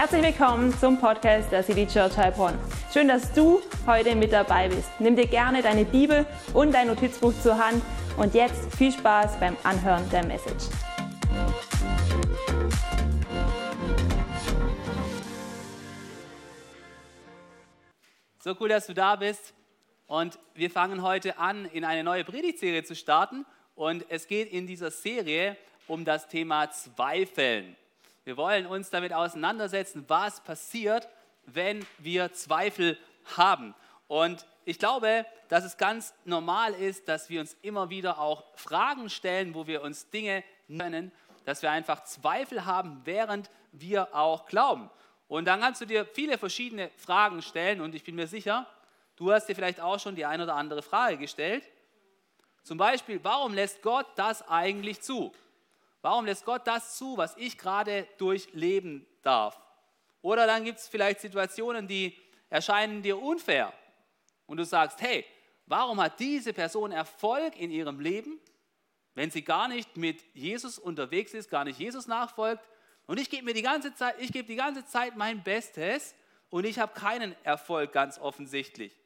Herzlich willkommen zum Podcast der City Church Heilbronn. Schön, dass du heute mit dabei bist. Nimm dir gerne deine Bibel und dein Notizbuch zur Hand und jetzt viel Spaß beim Anhören der Message. So cool, dass du da bist. Und wir fangen heute an, in eine neue Predigtserie zu starten. Und es geht in dieser Serie um das Thema Zweifeln. Wir wollen uns damit auseinandersetzen, was passiert, wenn wir Zweifel haben. Und ich glaube, dass es ganz normal ist, dass wir uns immer wieder auch Fragen stellen, wo wir uns Dinge nennen, dass wir einfach Zweifel haben, während wir auch glauben. Und dann kannst du dir viele verschiedene Fragen stellen und ich bin mir sicher, du hast dir vielleicht auch schon die eine oder andere Frage gestellt. Zum Beispiel, warum lässt Gott das eigentlich zu? Warum lässt Gott das zu, was ich gerade durchleben darf? Oder dann gibt es vielleicht Situationen, die erscheinen dir unfair. Und du sagst, hey, warum hat diese Person Erfolg in ihrem Leben, wenn sie gar nicht mit Jesus unterwegs ist, gar nicht Jesus nachfolgt? Und ich gebe mir die ganze Zeit, ich gebe die ganze Zeit mein Bestes und ich habe keinen Erfolg ganz offensichtlich.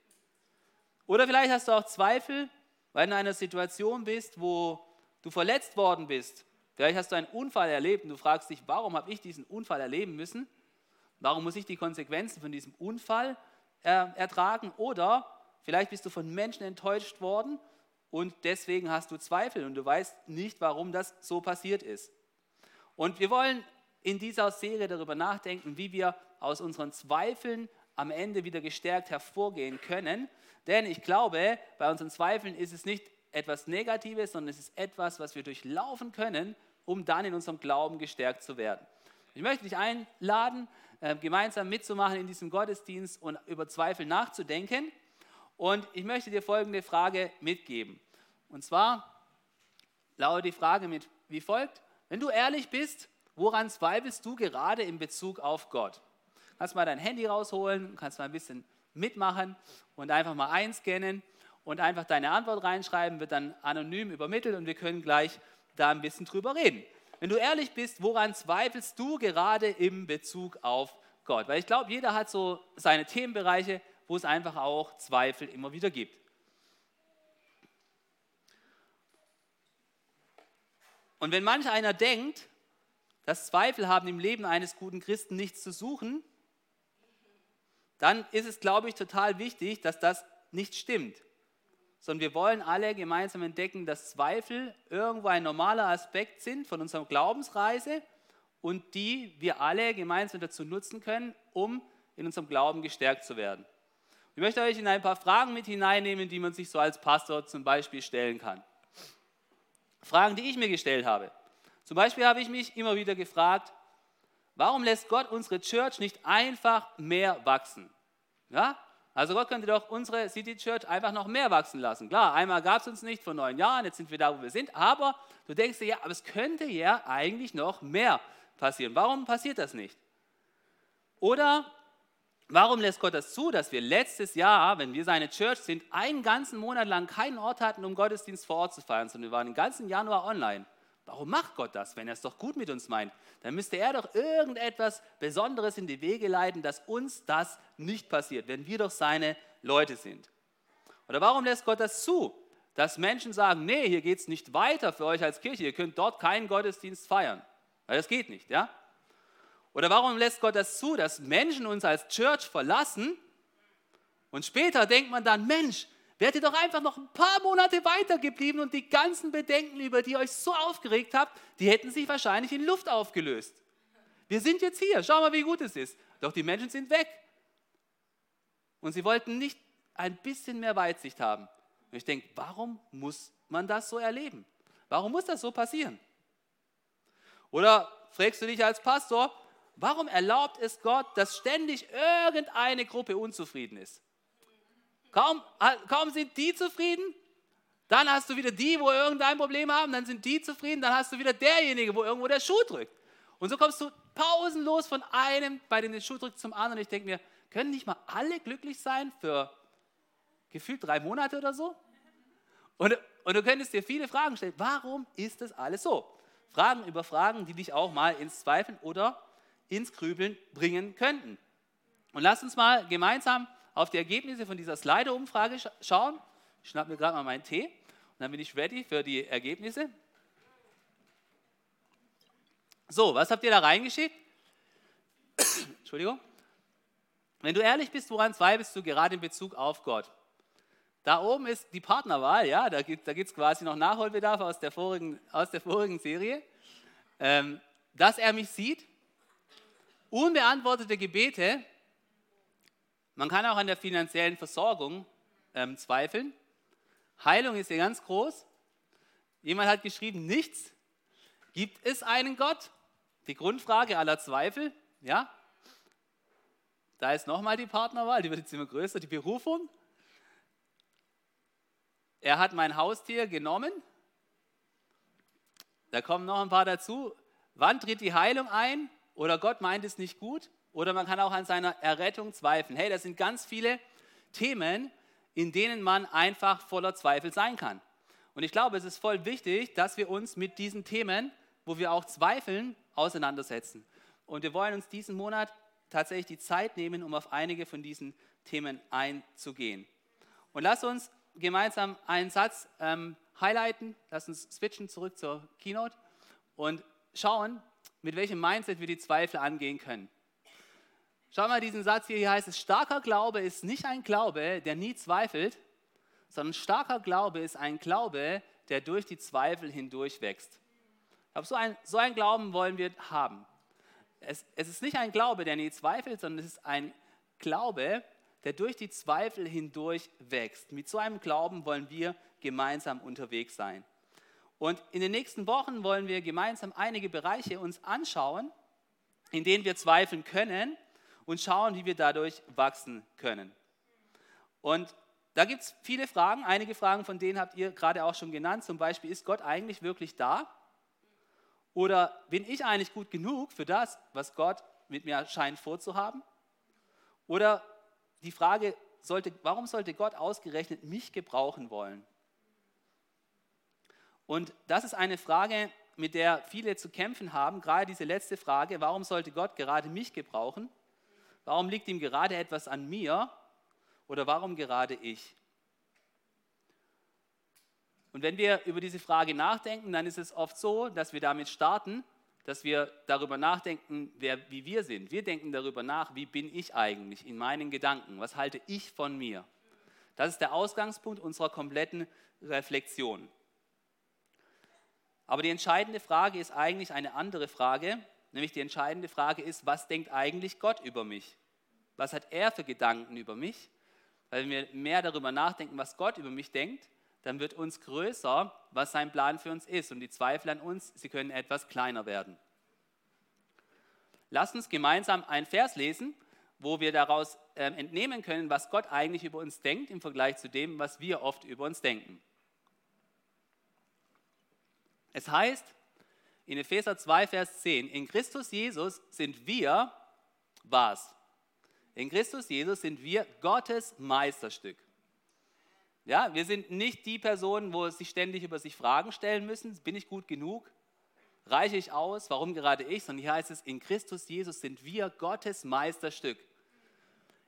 Oder vielleicht hast du auch Zweifel, weil du in einer Situation bist, wo du verletzt worden bist Vielleicht hast du einen Unfall erlebt und du fragst dich, warum habe ich diesen Unfall erleben müssen? Warum muss ich die Konsequenzen von diesem Unfall äh, ertragen? Oder vielleicht bist du von Menschen enttäuscht worden und deswegen hast du Zweifel und du weißt nicht, warum das so passiert ist. Und wir wollen in dieser Serie darüber nachdenken, wie wir aus unseren Zweifeln am Ende wieder gestärkt hervorgehen können. Denn ich glaube, bei unseren Zweifeln ist es nicht etwas Negatives, sondern es ist etwas, was wir durchlaufen können, um dann in unserem Glauben gestärkt zu werden. Ich möchte dich einladen, äh, gemeinsam mitzumachen in diesem Gottesdienst und über Zweifel nachzudenken. Und ich möchte dir folgende Frage mitgeben. Und zwar lautet die Frage mit wie folgt: Wenn du ehrlich bist, woran zweifelst du gerade in Bezug auf Gott? Kannst mal dein Handy rausholen, kannst mal ein bisschen mitmachen und einfach mal einscannen und einfach deine Antwort reinschreiben, wird dann anonym übermittelt und wir können gleich da ein bisschen drüber reden. Wenn du ehrlich bist, woran zweifelst du gerade im Bezug auf Gott? Weil ich glaube, jeder hat so seine Themenbereiche, wo es einfach auch Zweifel immer wieder gibt. Und wenn manch einer denkt, dass Zweifel haben im Leben eines guten Christen nichts zu suchen, dann ist es, glaube ich, total wichtig, dass das nicht stimmt sondern wir wollen alle gemeinsam entdecken, dass Zweifel irgendwo ein normaler Aspekt sind von unserer Glaubensreise und die wir alle gemeinsam dazu nutzen können, um in unserem Glauben gestärkt zu werden. Ich möchte euch in ein paar Fragen mit hineinnehmen, die man sich so als Pastor zum Beispiel stellen kann. Fragen, die ich mir gestellt habe. Zum Beispiel habe ich mich immer wieder gefragt, warum lässt Gott unsere Church nicht einfach mehr wachsen? Ja? Also Gott könnte doch unsere City Church einfach noch mehr wachsen lassen. Klar, einmal gab es uns nicht vor neun Jahren, jetzt sind wir da, wo wir sind, aber du denkst dir, ja, aber es könnte ja eigentlich noch mehr passieren. Warum passiert das nicht? Oder warum lässt Gott das zu, dass wir letztes Jahr, wenn wir seine Church sind, einen ganzen Monat lang keinen Ort hatten, um Gottesdienst vor Ort zu feiern, sondern wir waren den ganzen Januar online? Warum macht Gott das, wenn er es doch gut mit uns meint? Dann müsste er doch irgendetwas Besonderes in die Wege leiten, dass uns das nicht passiert, wenn wir doch seine Leute sind. Oder warum lässt Gott das zu, dass Menschen sagen, nee, hier geht es nicht weiter für euch als Kirche, ihr könnt dort keinen Gottesdienst feiern, weil das geht nicht, ja? Oder warum lässt Gott das zu, dass Menschen uns als Church verlassen und später denkt man dann, Mensch, Wärt ihr doch einfach noch ein paar Monate weitergeblieben und die ganzen Bedenken, über die ihr euch so aufgeregt habt, die hätten sich wahrscheinlich in Luft aufgelöst. Wir sind jetzt hier, schau mal, wie gut es ist. Doch die Menschen sind weg. Und sie wollten nicht ein bisschen mehr Weitsicht haben. Und ich denke, warum muss man das so erleben? Warum muss das so passieren? Oder fragst du dich als Pastor, warum erlaubt es Gott, dass ständig irgendeine Gruppe unzufrieden ist? Kaum, kaum sind die zufrieden, dann hast du wieder die, wo irgendein Problem haben, dann sind die zufrieden, dann hast du wieder derjenige, wo irgendwo der Schuh drückt. Und so kommst du pausenlos von einem, bei dem der Schuh drückt, zum anderen. Ich denke mir, können nicht mal alle glücklich sein für gefühlt drei Monate oder so? Und, und du könntest dir viele Fragen stellen. Warum ist das alles so? Fragen über Fragen, die dich auch mal ins Zweifeln oder ins Grübeln bringen könnten. Und lasst uns mal gemeinsam auf die Ergebnisse von dieser Slido-Umfrage schauen. Ich schnapp mir gerade mal meinen Tee und dann bin ich ready für die Ergebnisse. So, was habt ihr da reingeschickt? Entschuldigung. Wenn du ehrlich bist, woran zweifelst du gerade in Bezug auf Gott? Da oben ist die Partnerwahl, ja, da gibt es da quasi noch Nachholbedarf aus der vorigen, aus der vorigen Serie. Ähm, dass er mich sieht, unbeantwortete Gebete, man kann auch an der finanziellen Versorgung ähm, zweifeln. Heilung ist hier ganz groß. Jemand hat geschrieben, nichts. Gibt es einen Gott? Die Grundfrage aller Zweifel, ja. Da ist nochmal die Partnerwahl, die wird jetzt immer größer, die Berufung. Er hat mein Haustier genommen. Da kommen noch ein paar dazu. Wann tritt die Heilung ein? Oder Gott meint es nicht gut? Oder man kann auch an seiner Errettung zweifeln. Hey, das sind ganz viele Themen, in denen man einfach voller Zweifel sein kann. Und ich glaube, es ist voll wichtig, dass wir uns mit diesen Themen, wo wir auch zweifeln, auseinandersetzen. Und wir wollen uns diesen Monat tatsächlich die Zeit nehmen, um auf einige von diesen Themen einzugehen. Und lass uns gemeinsam einen Satz ähm, highlighten, lass uns switchen zurück zur Keynote und schauen, mit welchem Mindset wir die Zweifel angehen können. Schau mal diesen Satz hier, hier heißt es, starker Glaube ist nicht ein Glaube, der nie zweifelt, sondern starker Glaube ist ein Glaube, der durch die Zweifel hindurch wächst. Aber so ein, so ein Glauben wollen wir haben. Es, es ist nicht ein Glaube, der nie zweifelt, sondern es ist ein Glaube, der durch die Zweifel hindurch wächst. Mit so einem Glauben wollen wir gemeinsam unterwegs sein. Und in den nächsten Wochen wollen wir gemeinsam einige Bereiche uns anschauen, in denen wir zweifeln können und schauen, wie wir dadurch wachsen können. Und da gibt es viele Fragen. Einige Fragen von denen habt ihr gerade auch schon genannt. Zum Beispiel, ist Gott eigentlich wirklich da? Oder bin ich eigentlich gut genug für das, was Gott mit mir scheint vorzuhaben? Oder die Frage, sollte, warum sollte Gott ausgerechnet mich gebrauchen wollen? Und das ist eine Frage, mit der viele zu kämpfen haben. Gerade diese letzte Frage, warum sollte Gott gerade mich gebrauchen? Warum liegt ihm gerade etwas an mir oder warum gerade ich? Und wenn wir über diese Frage nachdenken, dann ist es oft so, dass wir damit starten, dass wir darüber nachdenken, wer, wie wir sind. Wir denken darüber nach, wie bin ich eigentlich in meinen Gedanken? Was halte ich von mir? Das ist der Ausgangspunkt unserer kompletten Reflexion. Aber die entscheidende Frage ist eigentlich eine andere Frage, Nämlich die entscheidende Frage ist, was denkt eigentlich Gott über mich? Was hat er für Gedanken über mich? Weil wenn wir mehr darüber nachdenken, was Gott über mich denkt, dann wird uns größer, was sein Plan für uns ist. Und die Zweifel an uns, sie können etwas kleiner werden. Lass uns gemeinsam einen Vers lesen, wo wir daraus äh, entnehmen können, was Gott eigentlich über uns denkt im Vergleich zu dem, was wir oft über uns denken. Es heißt, in Epheser 2, Vers 10, in Christus Jesus sind wir was? In Christus Jesus sind wir Gottes Meisterstück. Ja, wir sind nicht die Personen, wo sie ständig über sich Fragen stellen müssen. Bin ich gut genug? Reiche ich aus? Warum gerade ich? Sondern hier heißt es, in Christus Jesus sind wir Gottes Meisterstück.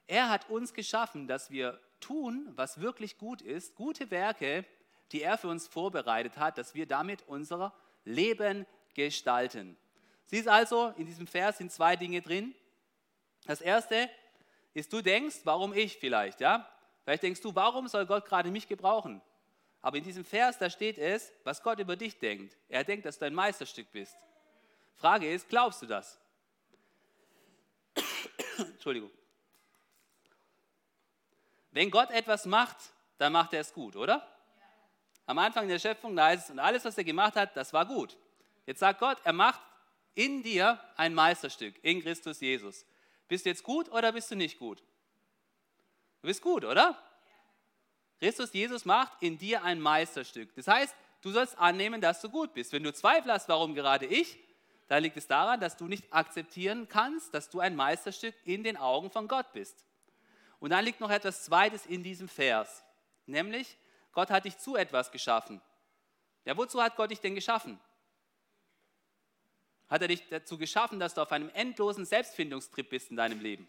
Er hat uns geschaffen, dass wir tun, was wirklich gut ist, gute Werke, die er für uns vorbereitet hat, dass wir damit unser Leben gestalten. Siehst also, in diesem Vers sind zwei Dinge drin. Das erste ist, du denkst, warum ich vielleicht, ja? Vielleicht denkst du, warum soll Gott gerade mich gebrauchen? Aber in diesem Vers, da steht es, was Gott über dich denkt. Er denkt, dass du ein Meisterstück bist. Frage ist, glaubst du das? Entschuldigung. Wenn Gott etwas macht, dann macht er es gut, oder? Am Anfang der Schöpfung, da heißt es, und alles, was er gemacht hat, das war gut. Jetzt sagt Gott, er macht in dir ein Meisterstück, in Christus Jesus. Bist du jetzt gut oder bist du nicht gut? Du bist gut, oder? Christus Jesus macht in dir ein Meisterstück. Das heißt, du sollst annehmen, dass du gut bist. Wenn du Zweifel hast, warum gerade ich, dann liegt es daran, dass du nicht akzeptieren kannst, dass du ein Meisterstück in den Augen von Gott bist. Und dann liegt noch etwas Zweites in diesem Vers, nämlich Gott hat dich zu etwas geschaffen. Ja, wozu hat Gott dich denn geschaffen? Hat er dich dazu geschaffen, dass du auf einem endlosen Selbstfindungstrip bist in deinem Leben?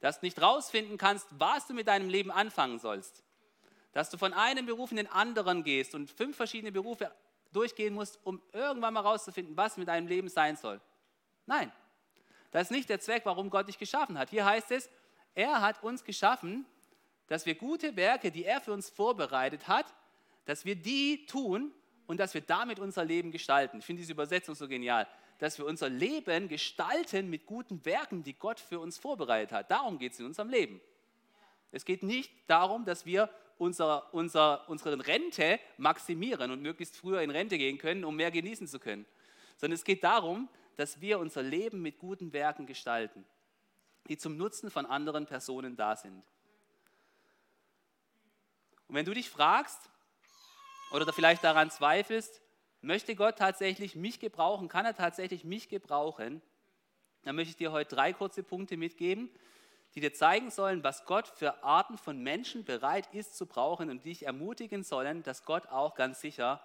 Dass du nicht rausfinden kannst, was du mit deinem Leben anfangen sollst? Dass du von einem Beruf in den anderen gehst und fünf verschiedene Berufe durchgehen musst, um irgendwann mal rauszufinden, was mit deinem Leben sein soll? Nein, das ist nicht der Zweck, warum Gott dich geschaffen hat. Hier heißt es, er hat uns geschaffen, dass wir gute Werke, die er für uns vorbereitet hat, dass wir die tun und dass wir damit unser Leben gestalten. Ich finde diese Übersetzung so genial, dass wir unser Leben gestalten mit guten Werken, die Gott für uns vorbereitet hat. Darum geht es in unserem Leben. Es geht nicht darum, dass wir unser, unser, unsere Rente maximieren und möglichst früher in Rente gehen können, um mehr genießen zu können, sondern es geht darum, dass wir unser Leben mit guten Werken gestalten, die zum Nutzen von anderen Personen da sind. Und wenn du dich fragst oder vielleicht daran zweifelst, möchte Gott tatsächlich mich gebrauchen, kann er tatsächlich mich gebrauchen, dann möchte ich dir heute drei kurze Punkte mitgeben, die dir zeigen sollen, was Gott für Arten von Menschen bereit ist zu brauchen und dich ermutigen sollen, dass Gott auch ganz sicher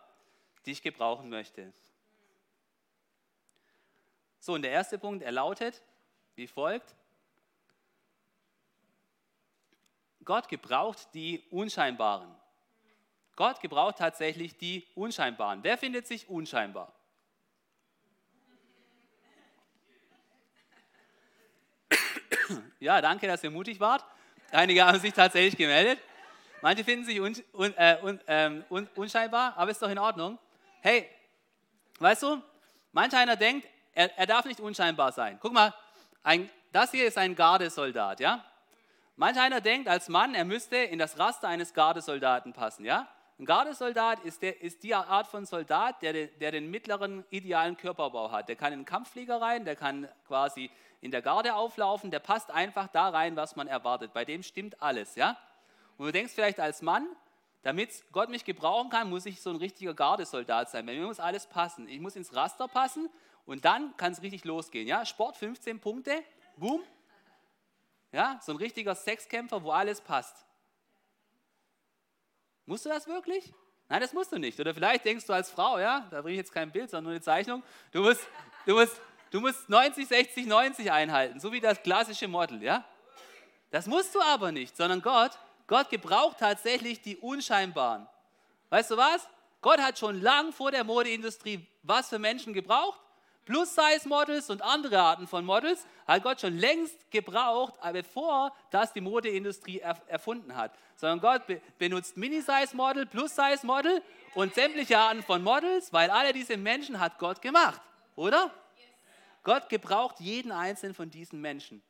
dich gebrauchen möchte. So, und der erste Punkt, er lautet wie folgt. Gott gebraucht die Unscheinbaren. Gott gebraucht tatsächlich die Unscheinbaren. Wer findet sich unscheinbar? Ja, danke, dass ihr mutig wart. Einige haben sich tatsächlich gemeldet. Manche finden sich un, un, äh, un, ähm, unscheinbar, aber ist doch in Ordnung. Hey, weißt du, manch einer denkt, er, er darf nicht unscheinbar sein. Guck mal, ein, das hier ist ein Gardesoldat, ja? Manch einer denkt als Mann, er müsste in das Raster eines Gardesoldaten passen, ja? Ein Gardesoldat ist, der, ist die Art von Soldat, der, der den mittleren idealen Körperbau hat. Der kann in den Kampfflieger rein, der kann quasi in der Garde auflaufen, der passt einfach da rein, was man erwartet. Bei dem stimmt alles, ja? Und du denkst vielleicht als Mann, damit Gott mich gebrauchen kann, muss ich so ein richtiger Gardesoldat sein. Bei mir muss alles passen. Ich muss ins Raster passen und dann kann es richtig losgehen. Ja? Sport 15 Punkte, boom. Ja, so ein richtiger Sexkämpfer, wo alles passt. Musst du das wirklich? Nein, das musst du nicht. Oder vielleicht denkst du als Frau, ja, da bringe ich jetzt kein Bild, sondern nur eine Zeichnung, du musst, du musst, du musst 90, 60, 90 einhalten, so wie das klassische Model, ja. Das musst du aber nicht, sondern Gott, Gott gebraucht tatsächlich die Unscheinbaren. Weißt du was? Gott hat schon lang vor der Modeindustrie was für Menschen gebraucht? Plus-Size-Models und andere Arten von Models hat Gott schon längst gebraucht, bevor das die Modeindustrie erfunden hat. Sondern Gott be benutzt Mini-Size-Model, Plus-Size-Model und sämtliche Arten von Models, weil alle diese Menschen hat Gott gemacht, oder? Gott gebraucht jeden einzelnen von diesen Menschen.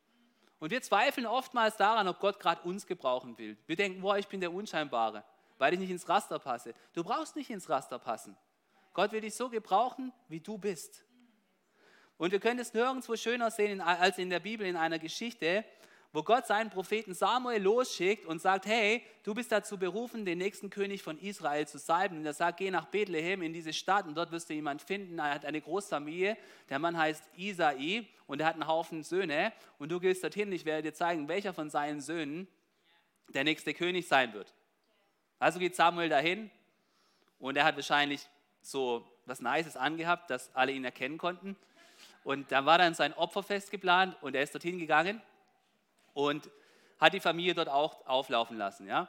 Und wir zweifeln oftmals daran, ob Gott gerade uns gebrauchen will. Wir denken, boah, ich bin der Unscheinbare, weil ich nicht ins Raster passe. Du brauchst nicht ins Raster passen. Gott will dich so gebrauchen, wie du bist. Und wir können es nirgendwo schöner sehen als in der Bibel in einer Geschichte, wo Gott seinen Propheten Samuel losschickt und sagt, hey, du bist dazu berufen, den nächsten König von Israel zu salben. Und er sagt, geh nach Bethlehem in diese Stadt und dort wirst du jemanden finden. Er hat eine Großfamilie, der Mann heißt Isai und er hat einen Haufen Söhne. Und du gehst dorthin, ich werde dir zeigen, welcher von seinen Söhnen der nächste König sein wird. Also geht Samuel dahin und er hat wahrscheinlich so was Nices angehabt, dass alle ihn erkennen konnten. Und da war dann sein Opferfest geplant und er ist dorthin gegangen und hat die Familie dort auch auflaufen lassen. Ja?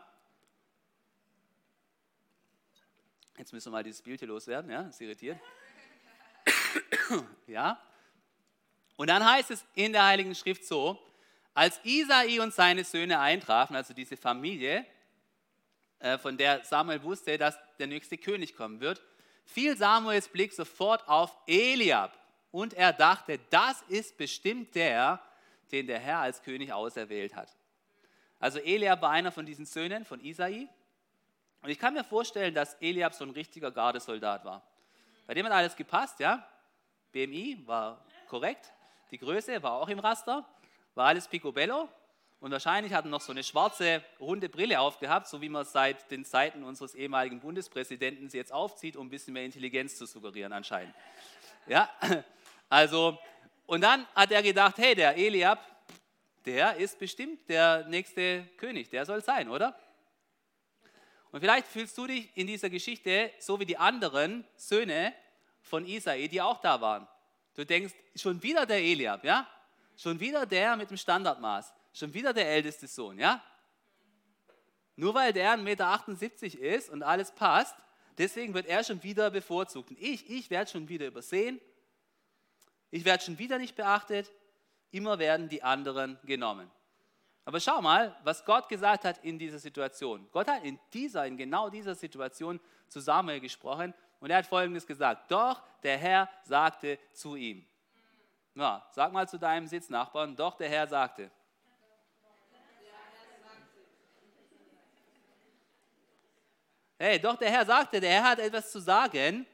Jetzt müssen wir mal dieses Bild hier loswerden, ja, das irritiert. ja. Und dann heißt es in der Heiligen Schrift so, als Isai und seine Söhne eintrafen, also diese Familie, äh, von der Samuel wusste, dass der nächste König kommen wird, fiel Samuels Blick sofort auf Eliab und er dachte, das ist bestimmt der, den der Herr als König auserwählt hat. Also Eliab war einer von diesen Söhnen von Isai. Und ich kann mir vorstellen, dass Eliab so ein richtiger Gardesoldat war. Bei dem hat alles gepasst, ja. BMI war korrekt, die Größe war auch im Raster, war alles picobello. Und wahrscheinlich hat er noch so eine schwarze, runde Brille aufgehabt, so wie man seit den Zeiten unseres ehemaligen Bundespräsidenten jetzt aufzieht, um ein bisschen mehr Intelligenz zu suggerieren anscheinend. Ja, also, und dann hat er gedacht, hey, der Eliab, der ist bestimmt der nächste König, der soll sein, oder? Und vielleicht fühlst du dich in dieser Geschichte so wie die anderen Söhne von Isai, die auch da waren. Du denkst, schon wieder der Eliab, ja? Schon wieder der mit dem Standardmaß. Schon wieder der älteste Sohn, ja? Nur weil der 1,78 Meter ist und alles passt, deswegen wird er schon wieder bevorzugt. Und ich, ich werde schon wieder übersehen. Ich werde schon wieder nicht beachtet. Immer werden die anderen genommen. Aber schau mal, was Gott gesagt hat in dieser Situation. Gott hat in dieser, in genau dieser Situation zu Samuel gesprochen und er hat Folgendes gesagt. Doch der Herr sagte zu ihm. Na, sag mal zu deinem Sitznachbarn, doch der Herr sagte. Hey, doch der Herr sagte, der Herr hat etwas zu sagen.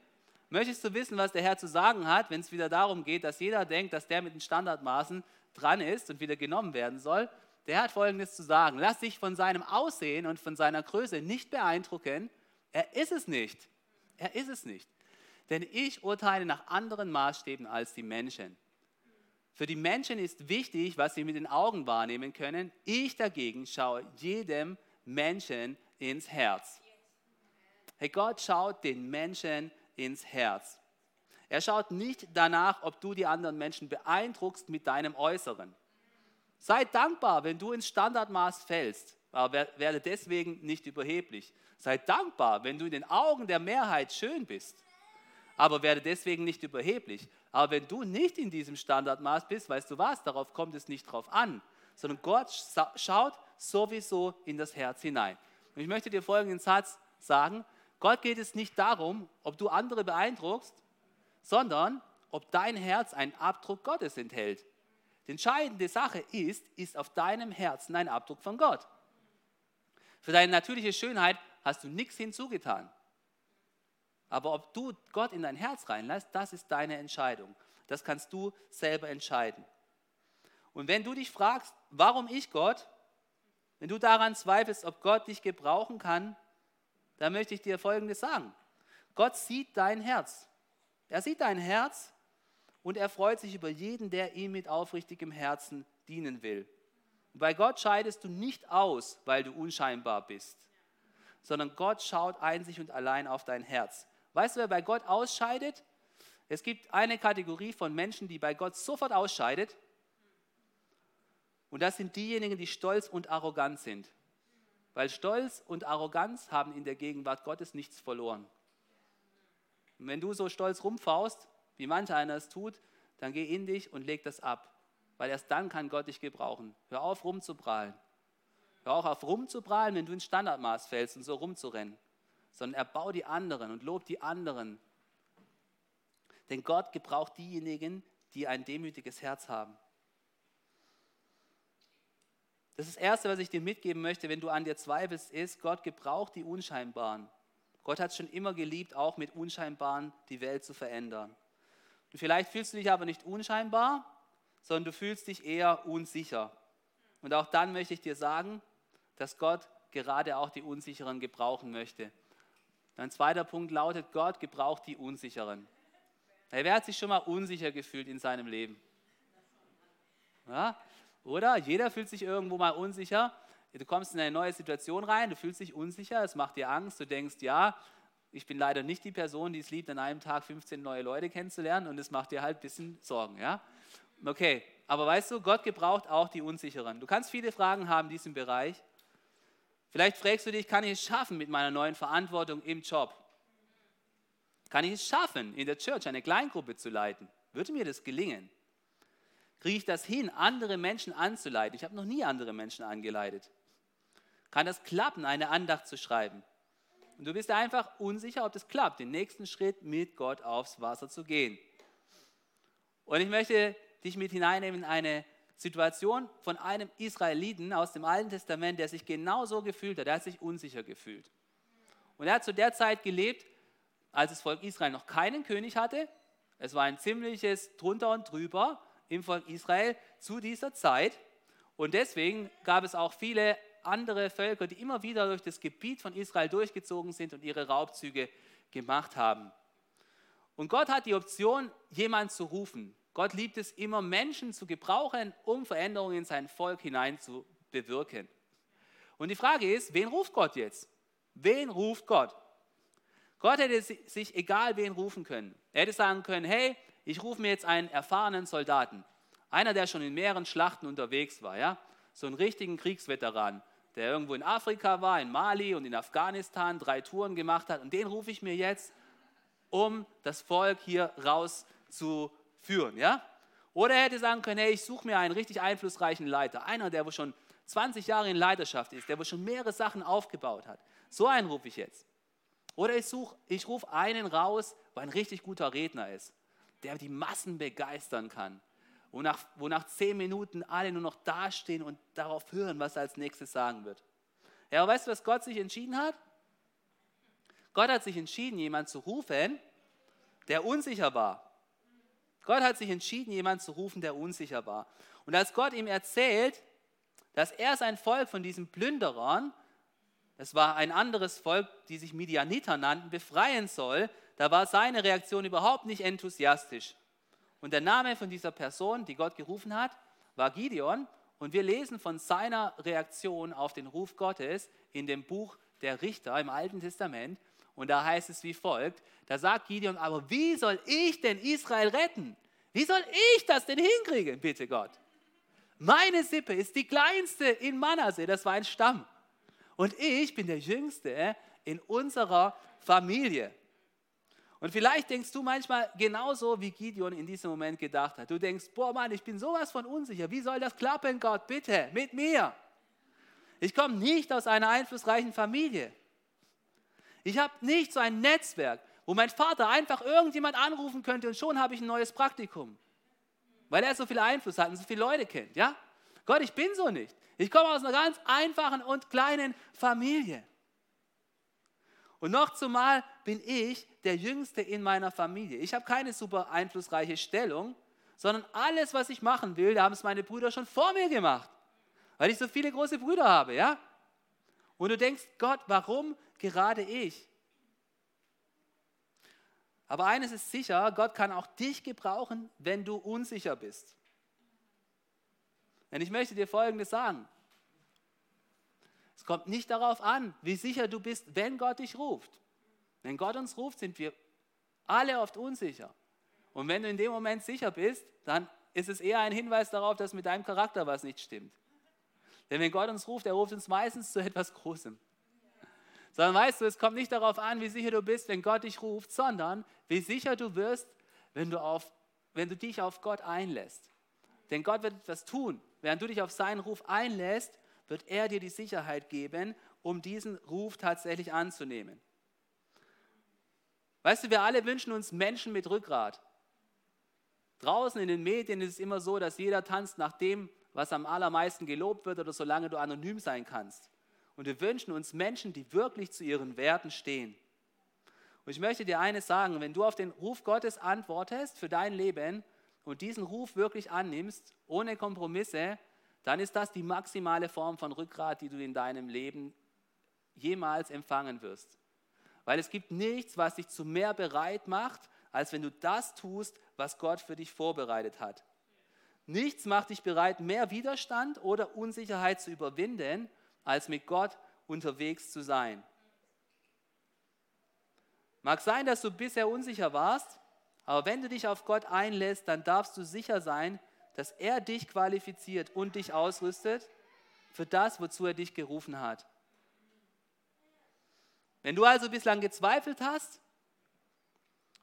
Möchtest du wissen, was der Herr zu sagen hat, wenn es wieder darum geht, dass jeder denkt, dass der mit den Standardmaßen dran ist und wieder genommen werden soll? Der hat Folgendes zu sagen. Lass dich von seinem Aussehen und von seiner Größe nicht beeindrucken. Er ist es nicht. Er ist es nicht. Denn ich urteile nach anderen Maßstäben als die Menschen. Für die Menschen ist wichtig, was sie mit den Augen wahrnehmen können. Ich dagegen schaue jedem Menschen ins Herz. Hey, Gott schaut den Menschen ins Herz. Er schaut nicht danach, ob du die anderen Menschen beeindruckst mit deinem Äußeren. Sei dankbar, wenn du ins Standardmaß fällst, aber werde deswegen nicht überheblich. Sei dankbar, wenn du in den Augen der Mehrheit schön bist, aber werde deswegen nicht überheblich. Aber wenn du nicht in diesem Standardmaß bist, weißt du was, darauf kommt es nicht drauf an, sondern Gott schaut sowieso in das Herz hinein. Und ich möchte dir folgenden Satz sagen, Gott geht es nicht darum, ob du andere beeindruckst, sondern ob dein Herz einen Abdruck Gottes enthält. Die entscheidende Sache ist, ist auf deinem Herzen ein Abdruck von Gott. Für deine natürliche Schönheit hast du nichts hinzugetan. Aber ob du Gott in dein Herz reinlässt, das ist deine Entscheidung. Das kannst du selber entscheiden. Und wenn du dich fragst, warum ich Gott, wenn du daran zweifelst, ob Gott dich gebrauchen kann, da möchte ich dir Folgendes sagen. Gott sieht dein Herz. Er sieht dein Herz und er freut sich über jeden, der ihm mit aufrichtigem Herzen dienen will. Und bei Gott scheidest du nicht aus, weil du unscheinbar bist, sondern Gott schaut einzig und allein auf dein Herz. Weißt du, wer bei Gott ausscheidet? Es gibt eine Kategorie von Menschen, die bei Gott sofort ausscheidet. Und das sind diejenigen, die stolz und arrogant sind. Weil Stolz und Arroganz haben in der Gegenwart Gottes nichts verloren. Und wenn du so stolz rumfaust, wie manch einer es tut, dann geh in dich und leg das ab. Weil erst dann kann Gott dich gebrauchen. Hör auf, rumzuprahlen. Hör auch auf, rumzuprahlen, wenn du ins Standardmaß fällst und so rumzurennen. Sondern erbau die anderen und lob die anderen. Denn Gott gebraucht diejenigen, die ein demütiges Herz haben. Das ist das Erste, was ich dir mitgeben möchte, wenn du an dir zweifelst, ist, Gott gebraucht die Unscheinbaren. Gott hat es schon immer geliebt, auch mit Unscheinbaren die Welt zu verändern. Und vielleicht fühlst du dich aber nicht unscheinbar, sondern du fühlst dich eher unsicher. Und auch dann möchte ich dir sagen, dass Gott gerade auch die Unsicheren gebrauchen möchte. Ein zweiter Punkt lautet, Gott gebraucht die Unsicheren. Wer hat sich schon mal unsicher gefühlt in seinem Leben? Ja? Oder? Jeder fühlt sich irgendwo mal unsicher. Du kommst in eine neue Situation rein, du fühlst dich unsicher, es macht dir Angst, du denkst, ja, ich bin leider nicht die Person, die es liebt, an einem Tag 15 neue Leute kennenzulernen und es macht dir halt ein bisschen Sorgen. Ja? Okay, aber weißt du, Gott gebraucht auch die Unsicheren. Du kannst viele Fragen haben in diesem Bereich. Vielleicht fragst du dich, kann ich es schaffen mit meiner neuen Verantwortung im Job? Kann ich es schaffen, in der Church eine Kleingruppe zu leiten? Würde mir das gelingen? Kriege ich das hin, andere Menschen anzuleiten? Ich habe noch nie andere Menschen angeleitet. Kann das klappen, eine Andacht zu schreiben? Und du bist einfach unsicher, ob das klappt, den nächsten Schritt mit Gott aufs Wasser zu gehen. Und ich möchte dich mit hineinnehmen in eine Situation von einem Israeliten aus dem Alten Testament, der sich genau so gefühlt hat. Der hat sich unsicher gefühlt. Und er hat zu der Zeit gelebt, als das Volk Israel noch keinen König hatte. Es war ein ziemliches drunter und drüber im Volk Israel zu dieser Zeit. Und deswegen gab es auch viele andere Völker, die immer wieder durch das Gebiet von Israel durchgezogen sind und ihre Raubzüge gemacht haben. Und Gott hat die Option, jemanden zu rufen. Gott liebt es immer, Menschen zu gebrauchen, um Veränderungen in sein Volk hinein zu bewirken. Und die Frage ist, wen ruft Gott jetzt? Wen ruft Gott? Gott hätte sich egal wen rufen können. Er hätte sagen können, hey, ich rufe mir jetzt einen erfahrenen Soldaten, einer, der schon in mehreren Schlachten unterwegs war, ja, so einen richtigen Kriegsveteran, der irgendwo in Afrika war, in Mali und in Afghanistan drei Touren gemacht hat. Und den rufe ich mir jetzt, um das Volk hier rauszuführen. Ja? Oder er hätte sagen können, hey, ich suche mir einen richtig einflussreichen Leiter, einer, der wo schon 20 Jahre in Leiterschaft ist, der wo schon mehrere Sachen aufgebaut hat. So einen rufe ich jetzt. Oder ich, ich rufe einen raus, wo ein richtig guter Redner ist, der die Massen begeistern kann wo nach, zehn Minuten alle nur noch dastehen und darauf hören, was er als nächstes sagen wird. Ja, aber weißt du, was Gott sich entschieden hat? Gott hat sich entschieden, jemanden zu rufen, der unsicher war. Gott hat sich entschieden, jemanden zu rufen, der unsicher war. Und als Gott ihm erzählt, dass er sein Volk von diesen Plünderern, das war ein anderes Volk, die sich Midianiter nannten, befreien soll, da war seine Reaktion überhaupt nicht enthusiastisch. Und der Name von dieser Person, die Gott gerufen hat, war Gideon. Und wir lesen von seiner Reaktion auf den Ruf Gottes in dem Buch der Richter im Alten Testament. Und da heißt es wie folgt, da sagt Gideon, aber wie soll ich denn Israel retten? Wie soll ich das denn hinkriegen, bitte Gott? Meine Sippe ist die kleinste in Manasseh, das war ein Stamm. Und ich bin der Jüngste in unserer Familie. Und vielleicht denkst du manchmal genauso, wie Gideon in diesem Moment gedacht hat. Du denkst, boah Mann, ich bin sowas von unsicher. Wie soll das klappen, Gott? Bitte, mit mir. Ich komme nicht aus einer einflussreichen Familie. Ich habe nicht so ein Netzwerk, wo mein Vater einfach irgendjemand anrufen könnte und schon habe ich ein neues Praktikum. Weil er so viel Einfluss hat und so viele Leute kennt. Ja? Gott, ich bin so nicht. Ich komme aus einer ganz einfachen und kleinen Familie. Und noch zumal bin ich der Jüngste in meiner Familie. Ich habe keine super einflussreiche Stellung, sondern alles, was ich machen will, da haben es meine Brüder schon vor mir gemacht, weil ich so viele große Brüder habe, ja? Und du denkst, Gott, warum gerade ich? Aber eines ist sicher, Gott kann auch dich gebrauchen, wenn du unsicher bist. Denn ich möchte dir Folgendes sagen. Es kommt nicht darauf an, wie sicher du bist, wenn Gott dich ruft. Wenn Gott uns ruft, sind wir alle oft unsicher. Und wenn du in dem Moment sicher bist, dann ist es eher ein Hinweis darauf, dass mit deinem Charakter was nicht stimmt. Denn wenn Gott uns ruft, er ruft uns meistens zu etwas Großem. Sondern weißt du, es kommt nicht darauf an, wie sicher du bist, wenn Gott dich ruft, sondern wie sicher du wirst, wenn du, auf, wenn du dich auf Gott einlässt. Denn Gott wird etwas tun. Während du dich auf seinen Ruf einlässt, wird er dir die Sicherheit geben, um diesen Ruf tatsächlich anzunehmen. Weißt du, wir alle wünschen uns Menschen mit Rückgrat. Draußen in den Medien ist es immer so, dass jeder tanzt nach dem, was am allermeisten gelobt wird oder solange du anonym sein kannst. Und wir wünschen uns Menschen, die wirklich zu ihren Werten stehen. Und ich möchte dir eines sagen, wenn du auf den Ruf Gottes antwortest für dein Leben und diesen Ruf wirklich annimmst, ohne Kompromisse, dann ist das die maximale Form von Rückgrat, die du in deinem Leben jemals empfangen wirst. Weil es gibt nichts, was dich zu mehr bereit macht, als wenn du das tust, was Gott für dich vorbereitet hat. Nichts macht dich bereit, mehr Widerstand oder Unsicherheit zu überwinden, als mit Gott unterwegs zu sein. Mag sein, dass du bisher unsicher warst, aber wenn du dich auf Gott einlässt, dann darfst du sicher sein, dass er dich qualifiziert und dich ausrüstet für das, wozu er dich gerufen hat. Wenn du also bislang gezweifelt hast,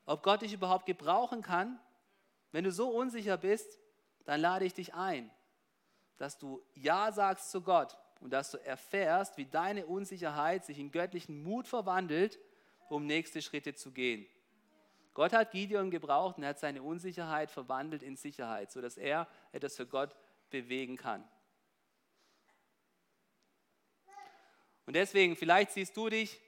ob Gott dich überhaupt gebrauchen kann, wenn du so unsicher bist, dann lade ich dich ein, dass du Ja sagst zu Gott und dass du erfährst, wie deine Unsicherheit sich in göttlichen Mut verwandelt, um nächste Schritte zu gehen. Gott hat Gideon gebraucht und er hat seine Unsicherheit verwandelt in Sicherheit, sodass er etwas für Gott bewegen kann. Und deswegen, vielleicht siehst du dich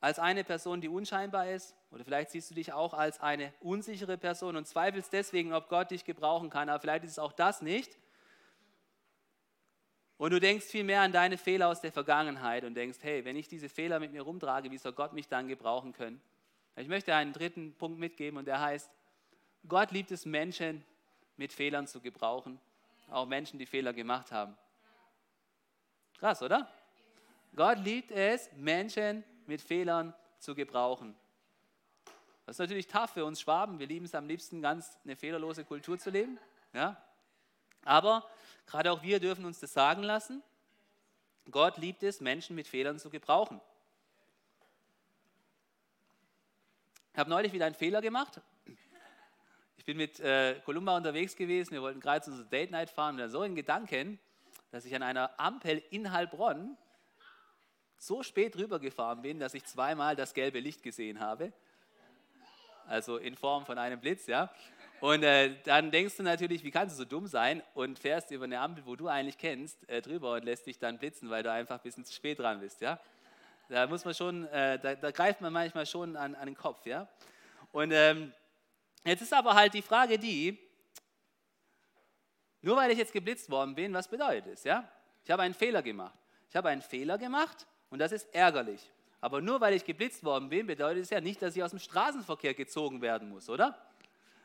als eine Person, die unscheinbar ist, oder vielleicht siehst du dich auch als eine unsichere Person und zweifelst deswegen, ob Gott dich gebrauchen kann, aber vielleicht ist es auch das nicht. Und du denkst viel mehr an deine Fehler aus der Vergangenheit und denkst, hey, wenn ich diese Fehler mit mir rumtrage, wie soll Gott mich dann gebrauchen können? Ich möchte einen dritten Punkt mitgeben und der heißt, Gott liebt es, Menschen mit Fehlern zu gebrauchen, auch Menschen, die Fehler gemacht haben. Krass, oder? Gott liebt es, Menschen mit Fehlern zu gebrauchen. Das ist natürlich tough für uns Schwaben. Wir lieben es am liebsten, ganz eine fehlerlose Kultur zu leben. Ja? Aber gerade auch wir dürfen uns das sagen lassen. Gott liebt es, Menschen mit Fehlern zu gebrauchen. Ich habe neulich wieder einen Fehler gemacht. Ich bin mit äh, Columba unterwegs gewesen. Wir wollten gerade zu unserer Date Night fahren und dann so in Gedanken, dass ich an einer Ampel in Heilbronn so spät rübergefahren bin, dass ich zweimal das gelbe Licht gesehen habe also in Form von einem Blitz, ja. Und äh, dann denkst du natürlich, wie kannst du so dumm sein und fährst über eine Ampel, wo du eigentlich kennst, äh, drüber und lässt dich dann blitzen, weil du einfach ein bisschen zu spät dran bist, ja. Da muss man schon, äh, da, da, greift man manchmal schon an, an den Kopf, ja. Und ähm, jetzt ist aber halt die Frage die, nur weil ich jetzt geblitzt worden bin, was bedeutet es, ja? Ich habe einen Fehler gemacht. Ich habe einen Fehler gemacht und das ist ärgerlich. Aber nur weil ich geblitzt worden bin, bedeutet es ja nicht, dass ich aus dem Straßenverkehr gezogen werden muss, oder?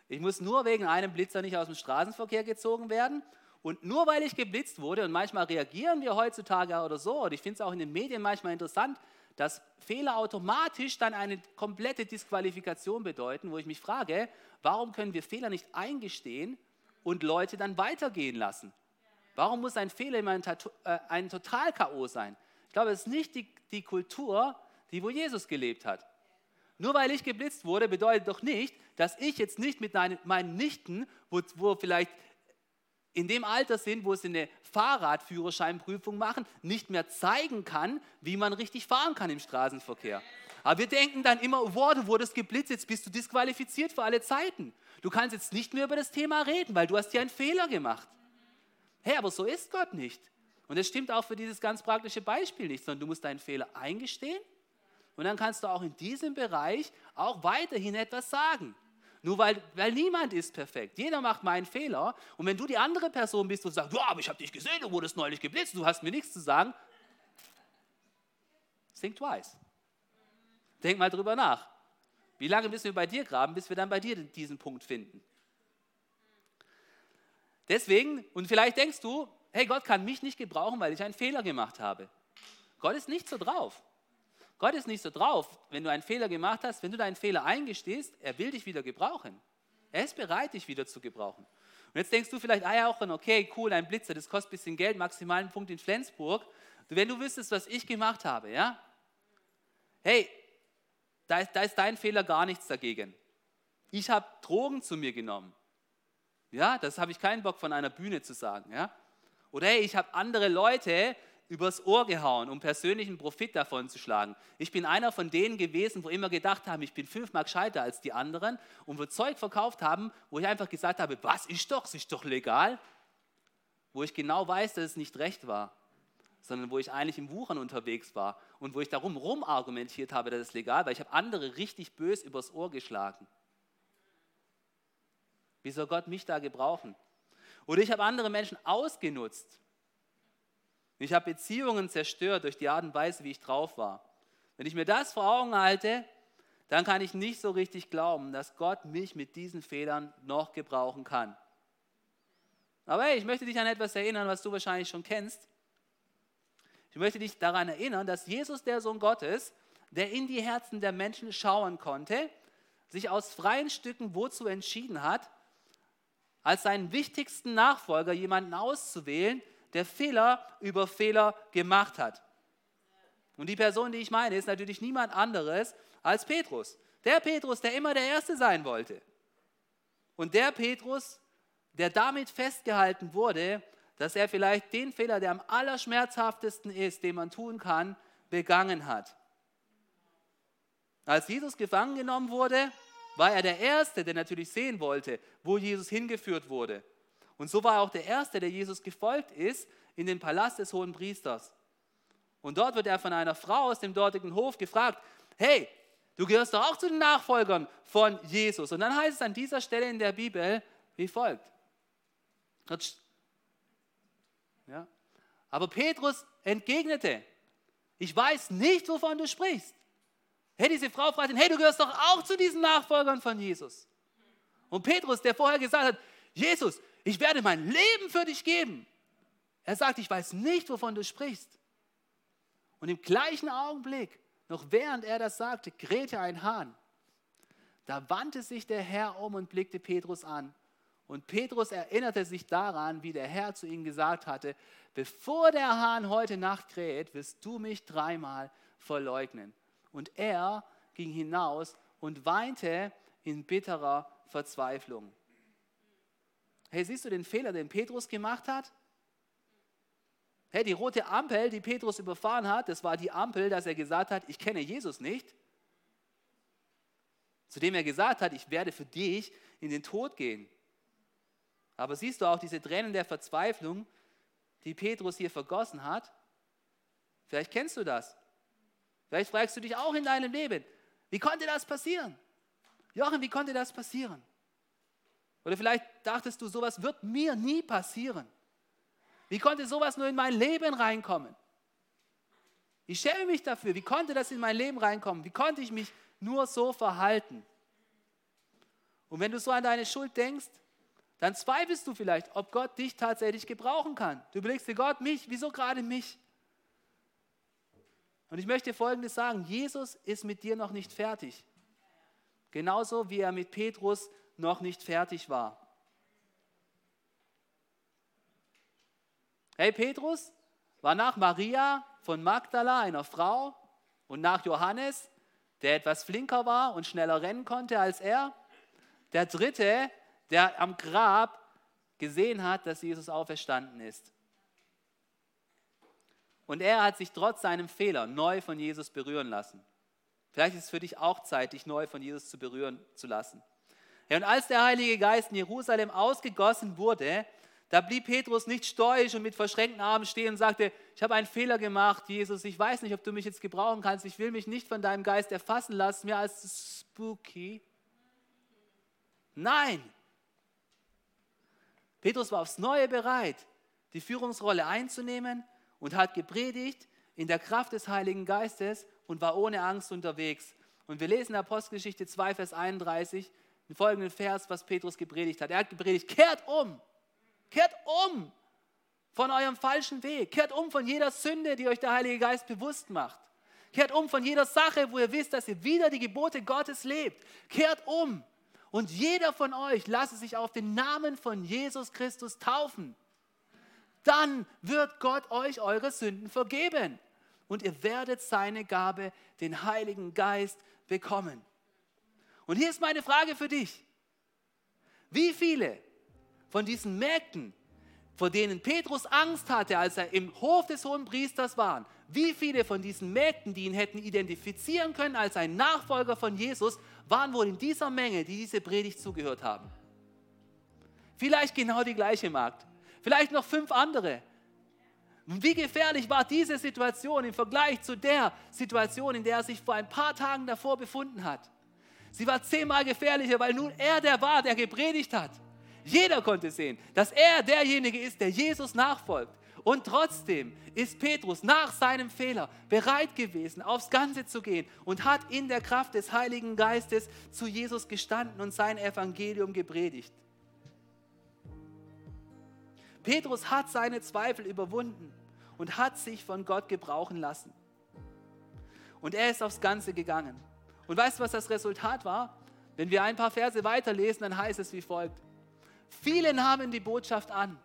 Ich muss nur wegen einem Blitzer nicht aus dem Straßenverkehr gezogen werden. Und nur weil ich geblitzt wurde, und manchmal reagieren wir heutzutage oder so, und ich finde es auch in den Medien manchmal interessant, dass Fehler automatisch dann eine komplette Disqualifikation bedeuten, wo ich mich frage, warum können wir Fehler nicht eingestehen und Leute dann weitergehen lassen? Warum muss ein Fehler immer ein, äh, ein Total-K.O. sein? Ich glaube, es ist nicht die, die Kultur, die wo Jesus gelebt hat. Nur weil ich geblitzt wurde, bedeutet doch nicht, dass ich jetzt nicht mit meinen Nichten, wo, wo vielleicht in dem Alter sind, wo sie eine Fahrradführerscheinprüfung machen, nicht mehr zeigen kann, wie man richtig fahren kann im Straßenverkehr. Aber wir denken dann immer, wow, du wurdest geblitzt, jetzt bist du disqualifiziert für alle Zeiten. Du kannst jetzt nicht mehr über das Thema reden, weil du hast dir einen Fehler gemacht. Hey, aber so ist Gott nicht. Und das stimmt auch für dieses ganz praktische Beispiel nicht, sondern du musst deinen Fehler eingestehen und dann kannst du auch in diesem Bereich auch weiterhin etwas sagen. Nur weil, weil niemand ist perfekt. Jeder macht mal einen Fehler. Und wenn du die andere Person bist und sagst, ja, aber ich habe dich gesehen, du wurdest neulich geblitzt, du hast mir nichts zu sagen, think twice. Denk mal drüber nach. Wie lange müssen wir bei dir graben, bis wir dann bei dir diesen Punkt finden? Deswegen, und vielleicht denkst du, hey, Gott kann mich nicht gebrauchen, weil ich einen Fehler gemacht habe. Gott ist nicht so drauf. Gott ist nicht so drauf, wenn du einen Fehler gemacht hast, wenn du deinen Fehler eingestehst, er will dich wieder gebrauchen. Er ist bereit, dich wieder zu gebrauchen. Und jetzt denkst du vielleicht, ah ja, auch okay, cool, ein Blitzer, das kostet ein bisschen Geld, maximalen Punkt in Flensburg. Wenn du wüsstest, was ich gemacht habe, ja? Hey, da ist, da ist dein Fehler gar nichts dagegen. Ich habe Drogen zu mir genommen. Ja, das habe ich keinen Bock von einer Bühne zu sagen, ja? Oder hey, ich habe andere Leute übers Ohr gehauen, um persönlichen Profit davon zu schlagen. Ich bin einer von denen gewesen, wo immer gedacht haben, ich bin fünfmal gescheiter als die anderen und wo Zeug verkauft haben, wo ich einfach gesagt habe, was ist doch, ist doch legal. Wo ich genau weiß, dass es nicht recht war, sondern wo ich eigentlich im Wuchern unterwegs war und wo ich darum rum argumentiert habe, dass es legal war. Ich habe andere richtig bös übers Ohr geschlagen. Wie soll Gott mich da gebrauchen? Oder ich habe andere Menschen ausgenutzt. Ich habe Beziehungen zerstört durch die Art und Weise, wie ich drauf war. Wenn ich mir das vor Augen halte, dann kann ich nicht so richtig glauben, dass Gott mich mit diesen Fehlern noch gebrauchen kann. Aber hey, ich möchte dich an etwas erinnern, was du wahrscheinlich schon kennst. Ich möchte dich daran erinnern, dass Jesus, der Sohn Gottes, der in die Herzen der Menschen schauen konnte, sich aus freien Stücken wozu entschieden hat, als seinen wichtigsten Nachfolger jemanden auszuwählen, der Fehler über Fehler gemacht hat. Und die Person, die ich meine, ist natürlich niemand anderes als Petrus. Der Petrus, der immer der Erste sein wollte. Und der Petrus, der damit festgehalten wurde, dass er vielleicht den Fehler, der am allerschmerzhaftesten ist, den man tun kann, begangen hat. Als Jesus gefangen genommen wurde, war er der Erste, der natürlich sehen wollte, wo Jesus hingeführt wurde. Und so war er auch der Erste, der Jesus gefolgt ist, in den Palast des Hohen Priesters. Und dort wird er von einer Frau aus dem dortigen Hof gefragt, hey, du gehörst doch auch zu den Nachfolgern von Jesus. Und dann heißt es an dieser Stelle in der Bibel wie folgt. Ja. Aber Petrus entgegnete, ich weiß nicht, wovon du sprichst. Hey, diese Frau fragt ihn, hey, du gehörst doch auch zu diesen Nachfolgern von Jesus. Und Petrus, der vorher gesagt hat, Jesus, ich werde mein Leben für dich geben. Er sagt, ich weiß nicht, wovon du sprichst. Und im gleichen Augenblick, noch während er das sagte, krähte ein Hahn. Da wandte sich der Herr um und blickte Petrus an. Und Petrus erinnerte sich daran, wie der Herr zu ihm gesagt hatte, bevor der Hahn heute Nacht kräht, wirst du mich dreimal verleugnen. Und er ging hinaus und weinte in bitterer Verzweiflung. Hey, siehst du den Fehler, den Petrus gemacht hat? Hey, die rote Ampel, die Petrus überfahren hat, das war die Ampel, dass er gesagt hat, ich kenne Jesus nicht. Zudem er gesagt hat, ich werde für dich in den Tod gehen. Aber siehst du auch diese Tränen der Verzweiflung, die Petrus hier vergossen hat? Vielleicht kennst du das. Vielleicht fragst du dich auch in deinem Leben, wie konnte das passieren? Jochen, wie konnte das passieren? Oder vielleicht dachtest du, sowas wird mir nie passieren. Wie konnte sowas nur in mein Leben reinkommen? Ich schäme mich dafür. Wie konnte das in mein Leben reinkommen? Wie konnte ich mich nur so verhalten? Und wenn du so an deine Schuld denkst, dann zweifelst du vielleicht, ob Gott dich tatsächlich gebrauchen kann. Du überlegst dir, Gott, mich, wieso gerade mich? Und ich möchte Folgendes sagen, Jesus ist mit dir noch nicht fertig. Genauso wie er mit Petrus noch nicht fertig war. Hey, Petrus war nach Maria von Magdala, einer Frau, und nach Johannes, der etwas flinker war und schneller rennen konnte als er, der dritte, der am Grab gesehen hat, dass Jesus auferstanden ist. Und er hat sich trotz seinem Fehler neu von Jesus berühren lassen. Vielleicht ist es für dich auch Zeit, dich neu von Jesus zu berühren zu lassen. Ja, und als der Heilige Geist in Jerusalem ausgegossen wurde, da blieb Petrus nicht stoisch und mit verschränkten Armen stehen und sagte, ich habe einen Fehler gemacht, Jesus, ich weiß nicht, ob du mich jetzt gebrauchen kannst, ich will mich nicht von deinem Geist erfassen lassen, mehr als spooky. Nein, Petrus war aufs Neue bereit, die Führungsrolle einzunehmen und hat gepredigt in der Kraft des Heiligen Geistes und war ohne Angst unterwegs. Und wir lesen in Apostelgeschichte 2, Vers 31, den folgenden Vers, was Petrus gepredigt hat. Er hat gepredigt, kehrt um, kehrt um von eurem falschen Weg, kehrt um von jeder Sünde, die euch der Heilige Geist bewusst macht. Kehrt um von jeder Sache, wo ihr wisst, dass ihr wieder die Gebote Gottes lebt. Kehrt um und jeder von euch lasse sich auf den Namen von Jesus Christus taufen. Dann wird Gott euch eure Sünden vergeben und ihr werdet seine Gabe, den Heiligen Geist, bekommen. Und hier ist meine Frage für dich. Wie viele von diesen Mägden, vor denen Petrus Angst hatte, als er im Hof des hohen Priesters war, wie viele von diesen Mägden, die ihn hätten identifizieren können als ein Nachfolger von Jesus, waren wohl in dieser Menge, die diese Predigt zugehört haben? Vielleicht genau die gleiche Magd, vielleicht noch fünf andere. Wie gefährlich war diese Situation im Vergleich zu der Situation, in der er sich vor ein paar Tagen davor befunden hat? Sie war zehnmal gefährlicher, weil nun er der war, der gepredigt hat. Jeder konnte sehen, dass er derjenige ist, der Jesus nachfolgt. Und trotzdem ist Petrus nach seinem Fehler bereit gewesen, aufs Ganze zu gehen und hat in der Kraft des Heiligen Geistes zu Jesus gestanden und sein Evangelium gepredigt. Petrus hat seine Zweifel überwunden und hat sich von Gott gebrauchen lassen. Und er ist aufs Ganze gegangen. Und weißt du, was das Resultat war? Wenn wir ein paar Verse weiterlesen, dann heißt es wie folgt. Viele nahmen die Botschaft an.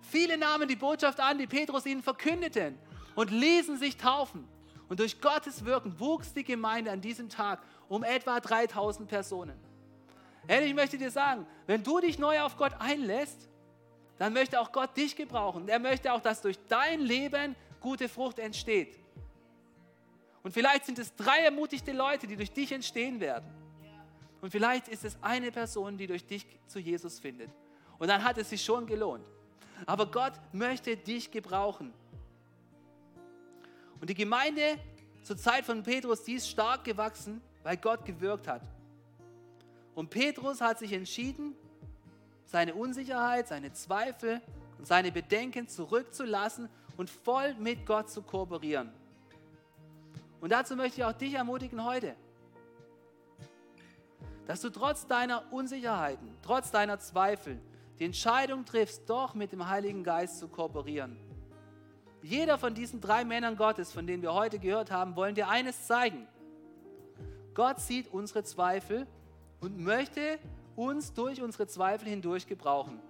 Viele nahmen die Botschaft an, die Petrus ihnen verkündete und ließen sich taufen. Und durch Gottes Wirken wuchs die Gemeinde an diesem Tag um etwa 3000 Personen. Hey, ich möchte dir sagen, wenn du dich neu auf Gott einlässt, dann möchte auch Gott dich gebrauchen. Er möchte auch, dass durch dein Leben gute Frucht entsteht. Und vielleicht sind es drei ermutigte Leute, die durch dich entstehen werden. Und vielleicht ist es eine Person, die durch dich zu Jesus findet. Und dann hat es sich schon gelohnt. Aber Gott möchte dich gebrauchen. Und die Gemeinde zur Zeit von Petrus, die ist stark gewachsen, weil Gott gewirkt hat. Und Petrus hat sich entschieden, seine Unsicherheit, seine Zweifel und seine Bedenken zurückzulassen und voll mit Gott zu kooperieren. Und dazu möchte ich auch dich ermutigen heute dass du trotz deiner Unsicherheiten, trotz deiner Zweifel, die Entscheidung triffst, doch mit dem Heiligen Geist zu kooperieren. Jeder von diesen drei Männern Gottes, von denen wir heute gehört haben, wollen dir eines zeigen. Gott sieht unsere Zweifel und möchte uns durch unsere Zweifel hindurch gebrauchen.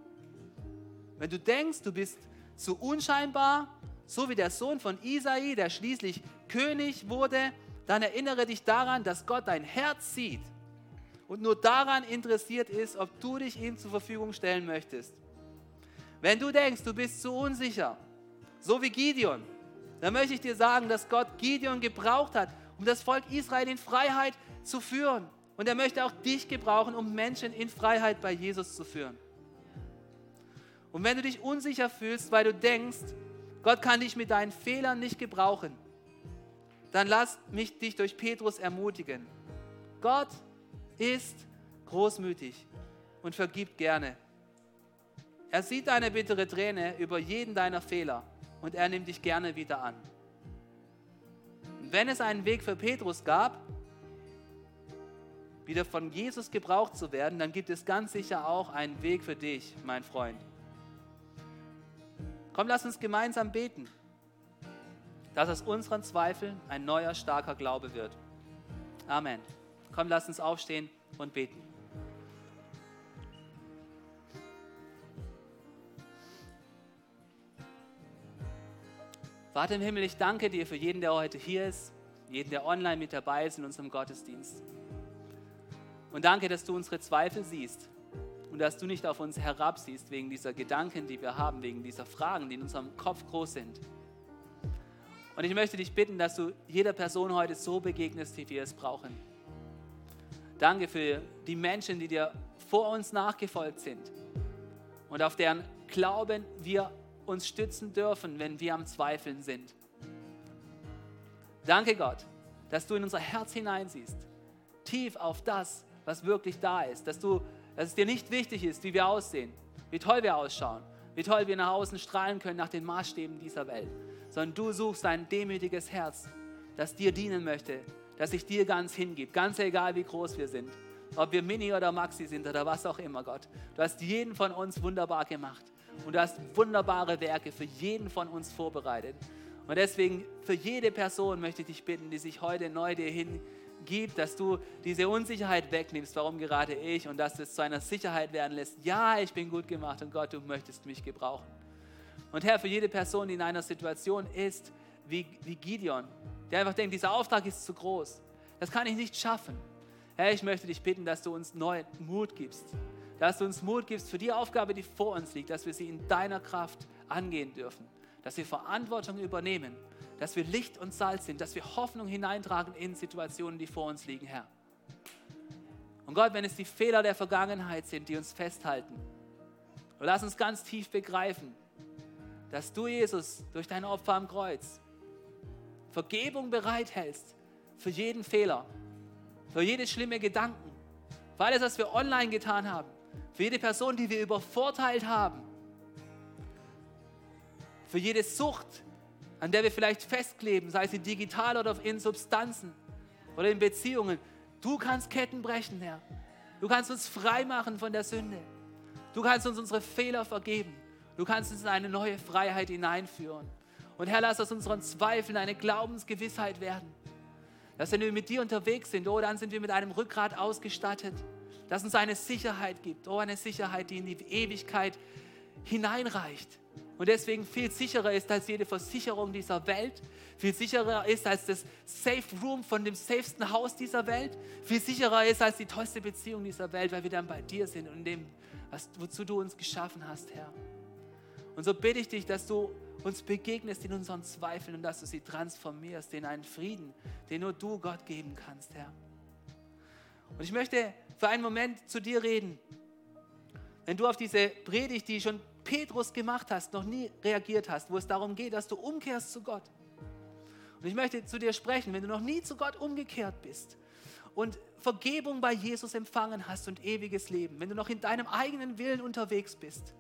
Wenn du denkst, du bist zu unscheinbar, so wie der Sohn von Isai, der schließlich König wurde, dann erinnere dich daran, dass Gott dein Herz sieht und nur daran interessiert ist, ob du dich ihm zur Verfügung stellen möchtest. Wenn du denkst, du bist zu unsicher, so wie Gideon, dann möchte ich dir sagen, dass Gott Gideon gebraucht hat, um das Volk Israel in Freiheit zu führen. Und er möchte auch dich gebrauchen, um Menschen in Freiheit bei Jesus zu führen. Und wenn du dich unsicher fühlst, weil du denkst, Gott kann dich mit deinen Fehlern nicht gebrauchen, dann lass mich dich durch Petrus ermutigen. Gott ist großmütig und vergibt gerne. Er sieht deine bittere Träne über jeden deiner Fehler und er nimmt dich gerne wieder an. Wenn es einen Weg für Petrus gab, wieder von Jesus gebraucht zu werden, dann gibt es ganz sicher auch einen Weg für dich, mein Freund. Komm, lass uns gemeinsam beten, dass aus unseren Zweifeln ein neuer, starker Glaube wird. Amen. Komm, lass uns aufstehen und beten. Vater im Himmel, ich danke dir für jeden, der heute hier ist, jeden, der online mit dabei ist in unserem Gottesdienst. Und danke, dass du unsere Zweifel siehst und dass du nicht auf uns herabsiehst wegen dieser Gedanken, die wir haben, wegen dieser Fragen, die in unserem Kopf groß sind. Und ich möchte dich bitten, dass du jeder Person heute so begegnest, wie wir es brauchen. Danke für die Menschen, die dir vor uns nachgefolgt sind und auf deren Glauben wir uns stützen dürfen, wenn wir am Zweifeln sind. Danke Gott, dass du in unser Herz hineinsiehst, tief auf das, was wirklich da ist, dass, du, dass es dir nicht wichtig ist, wie wir aussehen, wie toll wir ausschauen, wie toll wir nach außen strahlen können nach den Maßstäben dieser Welt, sondern du suchst ein demütiges Herz, das dir dienen möchte, das sich dir ganz hingibt, ganz egal wie groß wir sind, ob wir Mini oder Maxi sind oder was auch immer, Gott. Du hast jeden von uns wunderbar gemacht und du hast wunderbare Werke für jeden von uns vorbereitet. Und deswegen für jede Person möchte ich dich bitten, die sich heute neu dir hingibt, gibt, dass du diese Unsicherheit wegnimmst, warum gerade ich, und dass es zu einer Sicherheit werden lässt. Ja, ich bin gut gemacht und Gott, du möchtest mich gebrauchen. Und Herr, für jede Person, die in einer Situation ist wie, wie Gideon, der einfach denkt, dieser Auftrag ist zu groß, das kann ich nicht schaffen. Herr, ich möchte dich bitten, dass du uns neuen Mut gibst, dass du uns Mut gibst für die Aufgabe, die vor uns liegt, dass wir sie in deiner Kraft angehen dürfen, dass wir Verantwortung übernehmen dass wir Licht und Salz sind, dass wir Hoffnung hineintragen in Situationen, die vor uns liegen, Herr. Und Gott, wenn es die Fehler der Vergangenheit sind, die uns festhalten, lass uns ganz tief begreifen, dass du, Jesus, durch dein Opfer am Kreuz Vergebung bereithältst für jeden Fehler, für jede schlimme Gedanken, für alles, was wir online getan haben, für jede Person, die wir übervorteilt haben, für jede Sucht, an der wir vielleicht festkleben, sei es digital oder in Substanzen oder in Beziehungen. Du kannst Ketten brechen, Herr. Du kannst uns frei machen von der Sünde. Du kannst uns unsere Fehler vergeben. Du kannst uns in eine neue Freiheit hineinführen. Und Herr, lass aus unseren Zweifeln eine Glaubensgewissheit werden. Dass wenn wir mit dir unterwegs sind, oh, dann sind wir mit einem Rückgrat ausgestattet. Dass uns eine Sicherheit gibt, oh, eine Sicherheit, die in die Ewigkeit hineinreicht und deswegen viel sicherer ist als jede Versicherung dieser Welt, viel sicherer ist als das Safe Room von dem safesten Haus dieser Welt, viel sicherer ist als die tollste Beziehung dieser Welt, weil wir dann bei dir sind und dem, was, wozu du uns geschaffen hast, Herr. Und so bitte ich dich, dass du uns begegnest in unseren Zweifeln und dass du sie transformierst in einen Frieden, den nur du Gott geben kannst, Herr. Und ich möchte für einen Moment zu dir reden. Wenn du auf diese Predigt, die schon Petrus gemacht hast, noch nie reagiert hast, wo es darum geht, dass du umkehrst zu Gott. Und ich möchte zu dir sprechen, wenn du noch nie zu Gott umgekehrt bist und Vergebung bei Jesus empfangen hast und ewiges Leben, wenn du noch in deinem eigenen Willen unterwegs bist,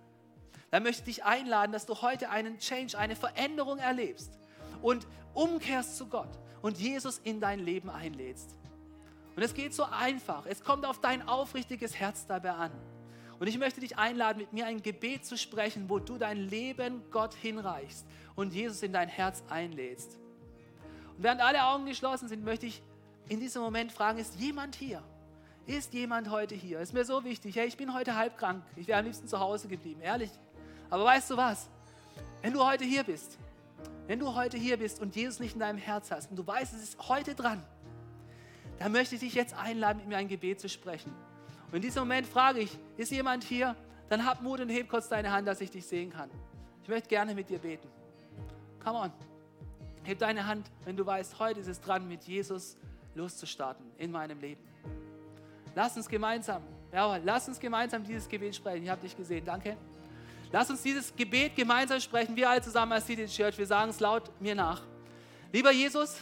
dann möchte ich dich einladen, dass du heute einen Change, eine Veränderung erlebst und umkehrst zu Gott und Jesus in dein Leben einlädst. Und es geht so einfach. Es kommt auf dein aufrichtiges Herz dabei an. Und ich möchte dich einladen, mit mir ein Gebet zu sprechen, wo du dein Leben Gott hinreichst und Jesus in dein Herz einlädst. Und während alle Augen geschlossen sind, möchte ich in diesem Moment fragen, ist jemand hier? ist jemand heute hier? Ist mir so wichtig. Hey, ich bin heute halb krank. Ich wäre am liebsten zu Hause geblieben, ehrlich. Aber weißt du was? Wenn du heute hier bist, wenn du heute hier bist und Jesus nicht in deinem Herz hast und du weißt, es ist heute dran, dann möchte ich dich jetzt einladen, mit mir ein Gebet zu sprechen. Und in diesem Moment frage ich, ist jemand hier? Dann hab Mut und heb kurz deine Hand, dass ich dich sehen kann. Ich möchte gerne mit dir beten. Come on. Heb deine Hand, wenn du weißt, heute ist es dran, mit Jesus loszustarten in meinem Leben. Lass uns gemeinsam, ja, lass uns gemeinsam dieses Gebet sprechen. Ich habe dich gesehen, danke. Lass uns dieses Gebet gemeinsam sprechen, wir alle zusammen als City Church. Wir sagen es laut mir nach. Lieber Jesus,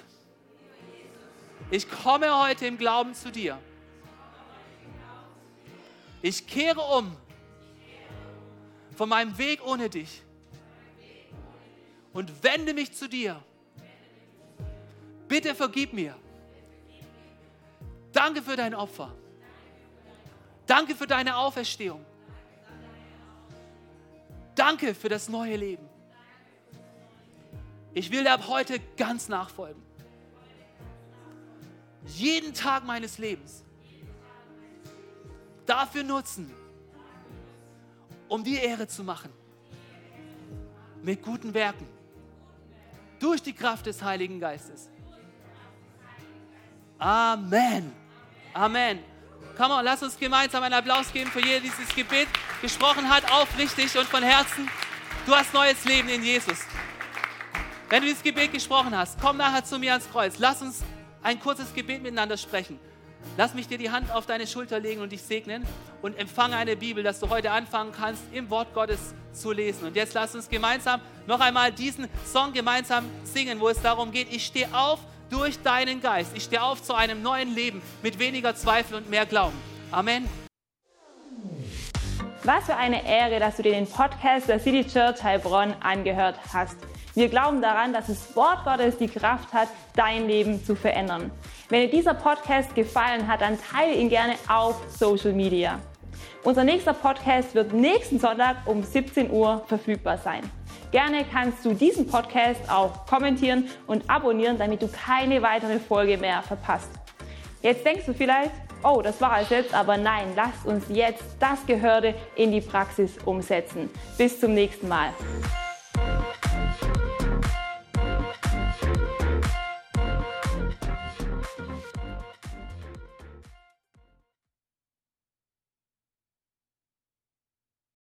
ich komme heute im Glauben zu dir. Ich kehre um von meinem Weg ohne dich und wende mich zu dir. Bitte vergib mir. Danke für dein Opfer. Danke für deine Auferstehung. Danke für das neue Leben. Ich will dir ab heute ganz nachfolgen. Jeden Tag meines Lebens dafür nutzen, um die Ehre zu machen. Mit guten Werken. Durch die Kraft des Heiligen Geistes. Amen. Amen. Komm on, lass uns gemeinsam einen Applaus geben für jeden, der dieses Gebet gesprochen hat, aufrichtig und von Herzen. Du hast neues Leben in Jesus. Wenn du dieses Gebet gesprochen hast, komm nachher zu mir ans Kreuz. Lass uns ein kurzes Gebet miteinander sprechen. Lass mich dir die Hand auf deine Schulter legen und dich segnen und empfange eine Bibel, dass du heute anfangen kannst, im Wort Gottes zu lesen. Und jetzt lass uns gemeinsam noch einmal diesen Song gemeinsam singen, wo es darum geht, ich stehe auf durch deinen Geist. Ich stehe auf zu einem neuen Leben mit weniger Zweifel und mehr Glauben. Amen. Was für eine Ehre, dass du dir den Podcast der City Church Heilbronn angehört hast. Wir glauben daran, dass das Wort Gottes die Kraft hat, dein Leben zu verändern. Wenn dir dieser Podcast gefallen hat, dann teile ihn gerne auf Social Media. Unser nächster Podcast wird nächsten Sonntag um 17 Uhr verfügbar sein. Gerne kannst du diesen Podcast auch kommentieren und abonnieren, damit du keine weitere Folge mehr verpasst. Jetzt denkst du vielleicht, oh, das war es jetzt, aber nein, lass uns jetzt das Gehörte in die Praxis umsetzen. Bis zum nächsten Mal.